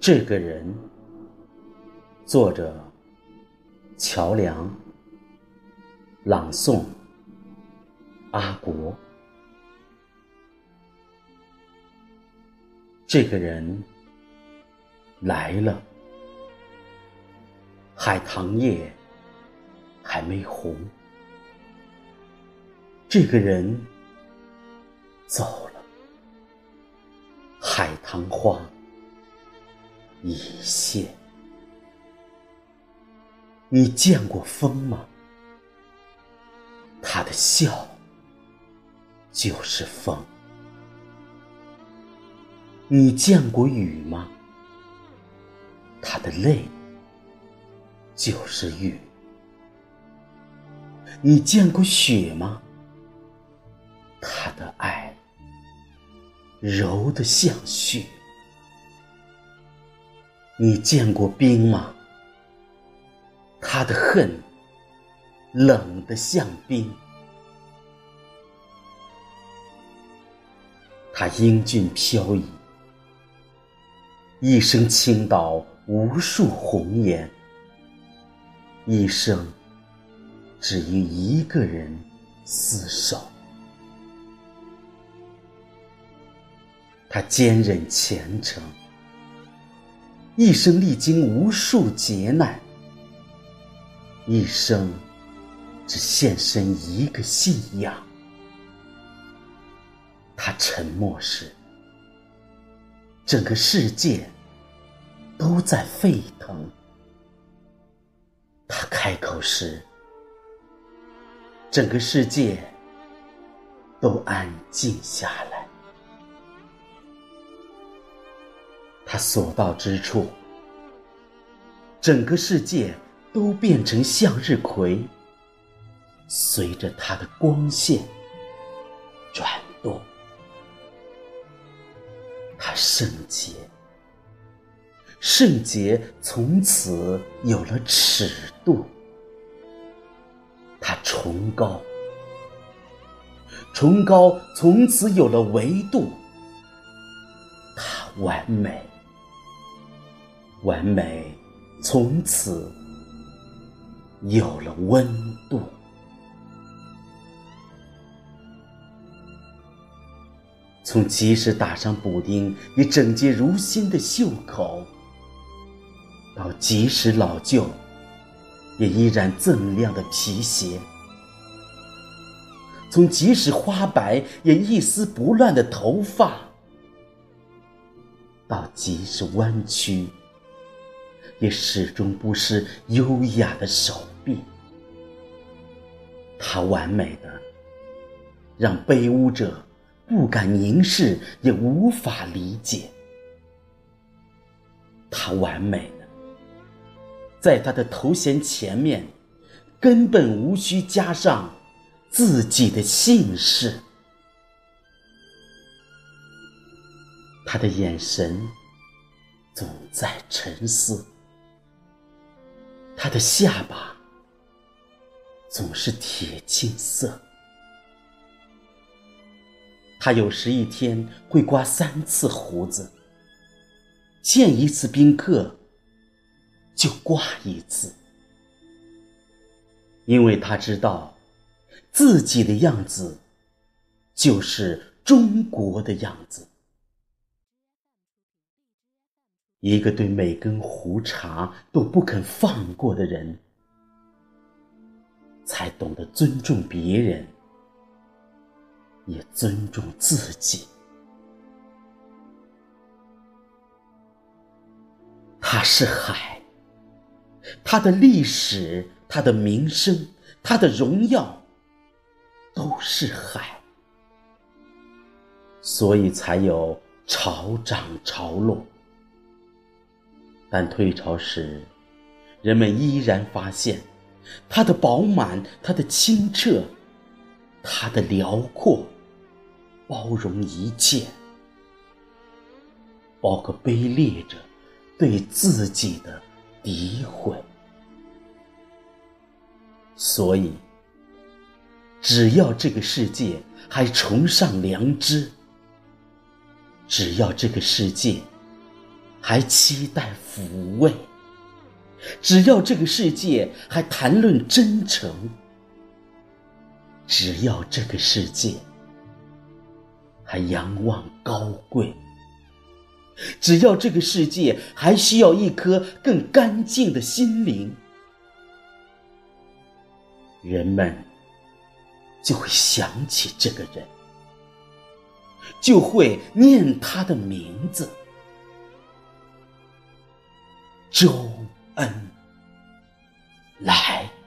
这个人作者，桥梁朗诵阿国。这个人来了，海棠叶还没红。这个人走。海棠花。已谢。你见过风吗？他的笑就是风。你见过雨吗？他的泪就是雨。你见过雪吗？他的爱柔得像雪。你见过冰吗？他的恨冷得像冰。他英俊飘逸，一生倾倒无数红颜，一生只与一个人厮守。他坚韧虔诚。一生历经无数劫难，一生只献身一个信仰。他沉默时，整个世界都在沸腾；他开口时，整个世界都安静下来。他所到之处，整个世界都变成向日葵，随着他的光线转动。他圣洁，圣洁从此有了尺度；他崇高，崇高从此有了维度；他完美。完美从此有了温度。从及时打上补丁也整洁如新的袖口，到及时老旧也依然锃亮的皮鞋；从即使花白也一丝不乱的头发，到即使弯曲。也始终不失优雅的手臂，它完美的让被污者不敢凝视，也无法理解。它完美的在他的头衔前面根本无需加上自己的姓氏。他的眼神总在沉思。他的下巴总是铁青色，他有时一天会刮三次胡子，见一次宾客就刮一次，因为他知道自己的样子就是中国的样子。一个对每根胡茬都不肯放过的人，才懂得尊重别人，也尊重自己。他是海，他的历史、他的名声、他的荣耀，都是海，所以才有潮涨潮落。但退潮时，人们依然发现，它的饱满，它的清澈，它的辽阔，包容一切，包括卑劣者对自己的诋毁。所以，只要这个世界还崇尚良知，只要这个世界。还期待抚慰，只要这个世界还谈论真诚，只要这个世界还仰望高贵，只要这个世界还需要一颗更干净的心灵，人们就会想起这个人，就会念他的名字。周恩来。